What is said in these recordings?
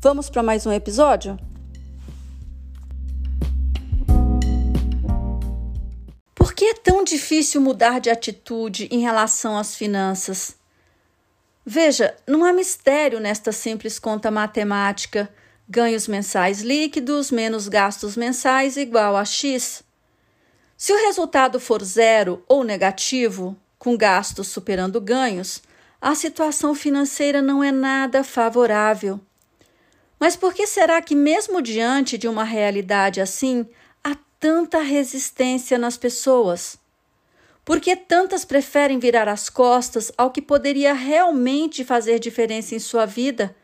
Vamos para mais um episódio? Por que é tão difícil mudar de atitude em relação às finanças? Veja, não há mistério nesta simples conta matemática. Ganhos mensais líquidos menos gastos mensais igual a X. Se o resultado for zero ou negativo, com gastos superando ganhos, a situação financeira não é nada favorável. Mas por que será que, mesmo diante de uma realidade assim, há tanta resistência nas pessoas? Por que tantas preferem virar as costas ao que poderia realmente fazer diferença em sua vida,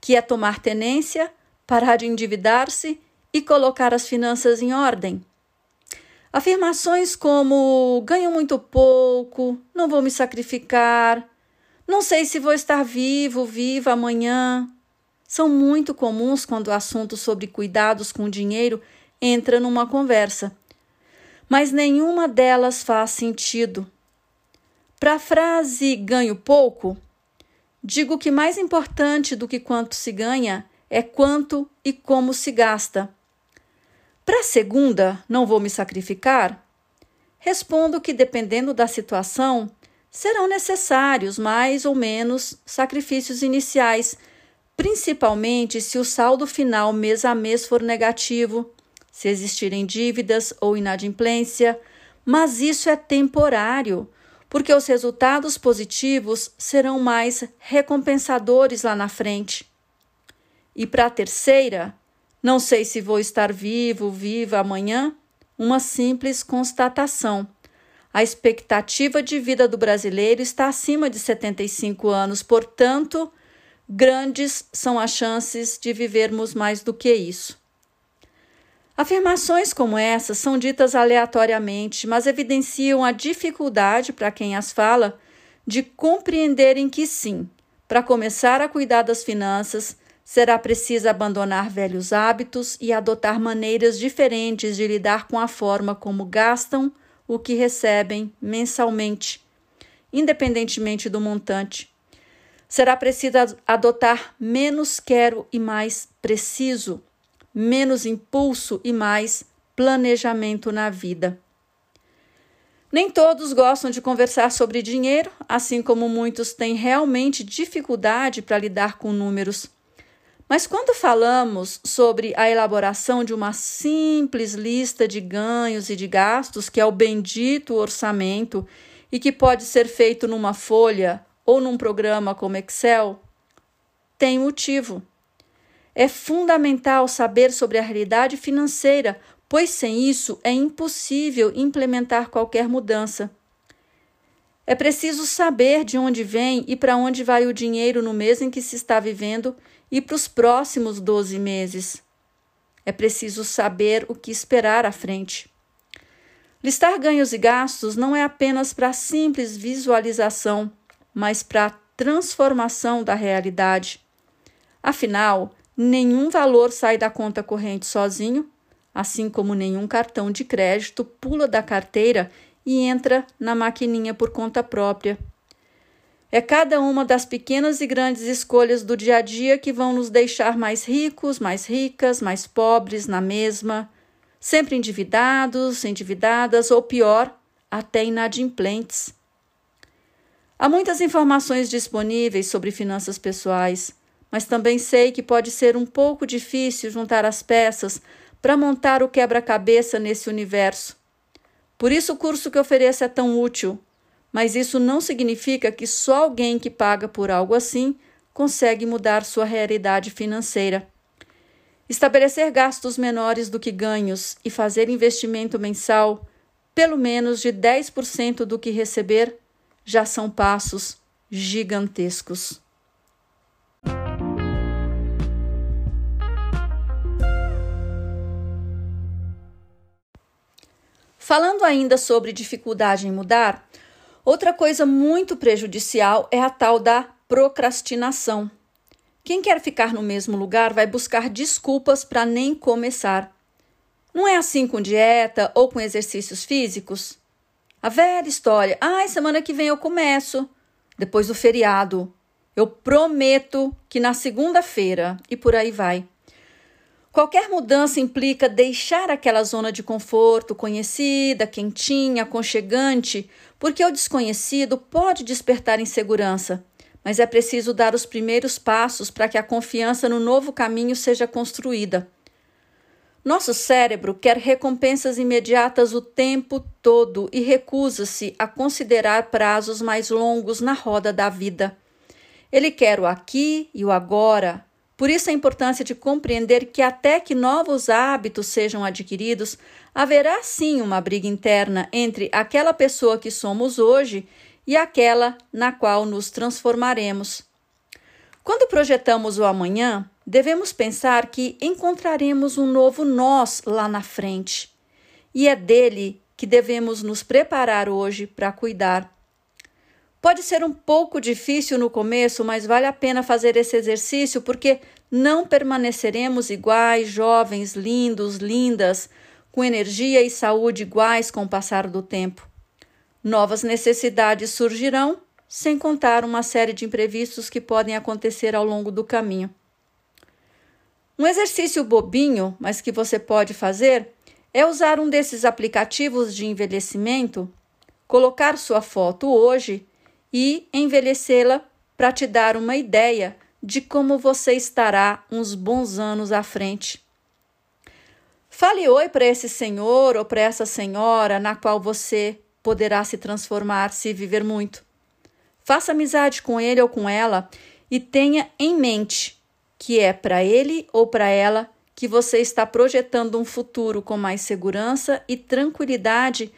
que é tomar tenência, parar de endividar-se e colocar as finanças em ordem? Afirmações como ganho muito pouco, não vou me sacrificar, não sei se vou estar vivo, viva amanhã, são muito comuns quando o assunto sobre cuidados com dinheiro entra numa conversa. Mas nenhuma delas faz sentido. Para a frase ganho pouco, digo que mais importante do que quanto se ganha é quanto e como se gasta. Para a segunda, não vou me sacrificar? Respondo que, dependendo da situação, serão necessários mais ou menos sacrifícios iniciais principalmente se o saldo final mês a mês for negativo, se existirem dívidas ou inadimplência, mas isso é temporário, porque os resultados positivos serão mais recompensadores lá na frente. E para a terceira, não sei se vou estar vivo, viva amanhã, uma simples constatação. A expectativa de vida do brasileiro está acima de 75 anos, portanto, grandes são as chances de vivermos mais do que isso. Afirmações como essas são ditas aleatoriamente, mas evidenciam a dificuldade para quem as fala de compreenderem que sim, para começar a cuidar das finanças, será preciso abandonar velhos hábitos e adotar maneiras diferentes de lidar com a forma como gastam o que recebem mensalmente, independentemente do montante será preciso adotar menos quero e mais preciso, menos impulso e mais planejamento na vida. Nem todos gostam de conversar sobre dinheiro, assim como muitos têm realmente dificuldade para lidar com números. Mas quando falamos sobre a elaboração de uma simples lista de ganhos e de gastos, que é o bendito orçamento e que pode ser feito numa folha ou num programa como Excel, tem motivo. É fundamental saber sobre a realidade financeira, pois sem isso é impossível implementar qualquer mudança. É preciso saber de onde vem e para onde vai o dinheiro no mês em que se está vivendo e para os próximos 12 meses. É preciso saber o que esperar à frente. Listar ganhos e gastos não é apenas para simples visualização, mas para a transformação da realidade. Afinal, nenhum valor sai da conta corrente sozinho, assim como nenhum cartão de crédito pula da carteira e entra na maquininha por conta própria. É cada uma das pequenas e grandes escolhas do dia a dia que vão nos deixar mais ricos, mais ricas, mais pobres na mesma, sempre endividados, endividadas ou pior, até inadimplentes. Há muitas informações disponíveis sobre finanças pessoais, mas também sei que pode ser um pouco difícil juntar as peças para montar o quebra-cabeça nesse universo. Por isso o curso que ofereço é tão útil, mas isso não significa que só alguém que paga por algo assim consegue mudar sua realidade financeira. Estabelecer gastos menores do que ganhos e fazer investimento mensal, pelo menos de 10% do que receber, já são passos gigantescos. Falando ainda sobre dificuldade em mudar, outra coisa muito prejudicial é a tal da procrastinação. Quem quer ficar no mesmo lugar vai buscar desculpas para nem começar. Não é assim com dieta ou com exercícios físicos? A velha história: ai, semana que vem eu começo, depois do feriado. Eu prometo que na segunda-feira e por aí vai. Qualquer mudança implica deixar aquela zona de conforto conhecida, quentinha, aconchegante, porque o desconhecido pode despertar insegurança, mas é preciso dar os primeiros passos para que a confiança no novo caminho seja construída. Nosso cérebro quer recompensas imediatas o tempo todo e recusa-se a considerar prazos mais longos na roda da vida. Ele quer o aqui e o agora, por isso a importância de compreender que até que novos hábitos sejam adquiridos, haverá sim uma briga interna entre aquela pessoa que somos hoje e aquela na qual nos transformaremos. Quando projetamos o amanhã, devemos pensar que encontraremos um novo nós lá na frente. E é dele que devemos nos preparar hoje para cuidar. Pode ser um pouco difícil no começo, mas vale a pena fazer esse exercício porque não permaneceremos iguais, jovens, lindos, lindas, com energia e saúde iguais com o passar do tempo. Novas necessidades surgirão, sem contar uma série de imprevistos que podem acontecer ao longo do caminho. Um exercício bobinho, mas que você pode fazer, é usar um desses aplicativos de envelhecimento, colocar sua foto hoje e envelhecê-la para te dar uma ideia de como você estará uns bons anos à frente. Fale oi para esse senhor ou para essa senhora na qual você poderá se transformar se viver muito. Faça amizade com ele ou com ela e tenha em mente que é para ele ou para ela que você está projetando um futuro com mais segurança e tranquilidade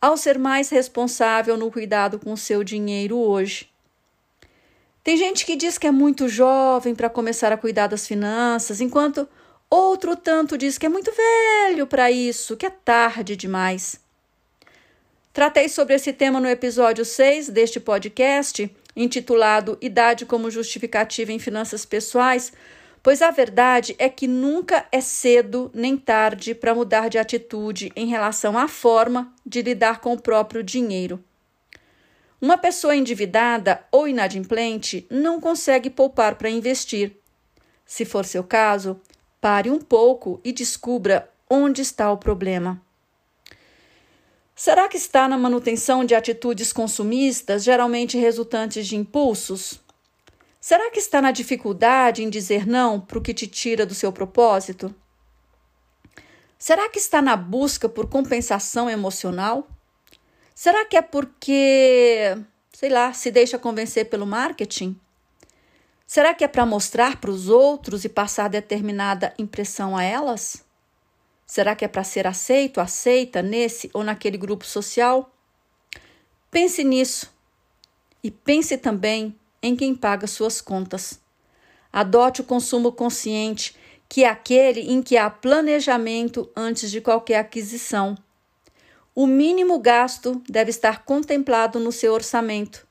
ao ser mais responsável no cuidado com seu dinheiro hoje. Tem gente que diz que é muito jovem para começar a cuidar das finanças, enquanto outro tanto diz que é muito velho para isso, que é tarde demais. Tratei sobre esse tema no episódio 6 deste podcast, intitulado Idade como Justificativa em Finanças Pessoais, pois a verdade é que nunca é cedo nem tarde para mudar de atitude em relação à forma de lidar com o próprio dinheiro. Uma pessoa endividada ou inadimplente não consegue poupar para investir. Se for seu caso, pare um pouco e descubra onde está o problema. Será que está na manutenção de atitudes consumistas, geralmente resultantes de impulsos? Será que está na dificuldade em dizer não para o que te tira do seu propósito? Será que está na busca por compensação emocional? Será que é porque, sei lá, se deixa convencer pelo marketing? Será que é para mostrar para os outros e passar determinada impressão a elas? Será que é para ser aceito, aceita nesse ou naquele grupo social? Pense nisso e pense também em quem paga suas contas. Adote o consumo consciente, que é aquele em que há planejamento antes de qualquer aquisição. O mínimo gasto deve estar contemplado no seu orçamento.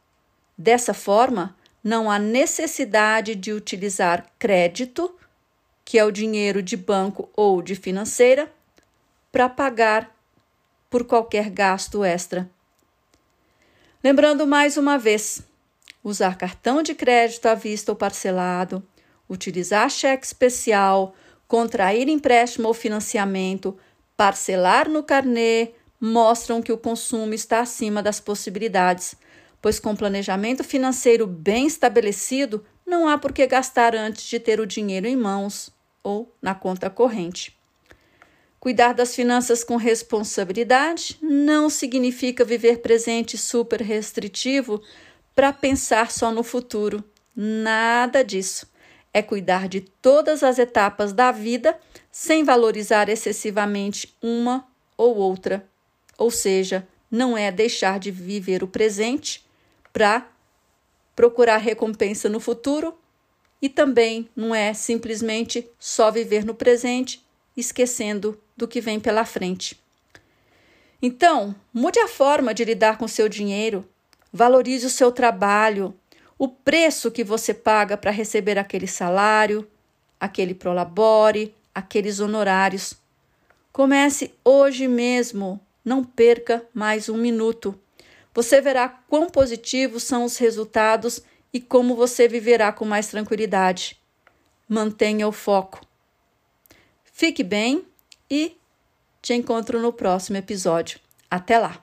Dessa forma, não há necessidade de utilizar crédito, que é o dinheiro de banco ou de financeira, para pagar por qualquer gasto extra. Lembrando mais uma vez, usar cartão de crédito à vista ou parcelado, utilizar cheque especial, contrair empréstimo ou financiamento, parcelar no carnê, mostram que o consumo está acima das possibilidades, pois com planejamento financeiro bem estabelecido, não há por que gastar antes de ter o dinheiro em mãos ou na conta corrente. Cuidar das finanças com responsabilidade não significa viver presente super restritivo para pensar só no futuro. Nada disso. É cuidar de todas as etapas da vida sem valorizar excessivamente uma ou outra. Ou seja, não é deixar de viver o presente para procurar recompensa no futuro e também não é simplesmente só viver no presente, esquecendo do que vem pela frente. Então, mude a forma de lidar com seu dinheiro, valorize o seu trabalho, o preço que você paga para receber aquele salário, aquele prolabore, aqueles honorários. Comece hoje mesmo, não perca mais um minuto. Você verá quão positivos são os resultados e como você viverá com mais tranquilidade. Mantenha o foco. Fique bem e te encontro no próximo episódio. Até lá!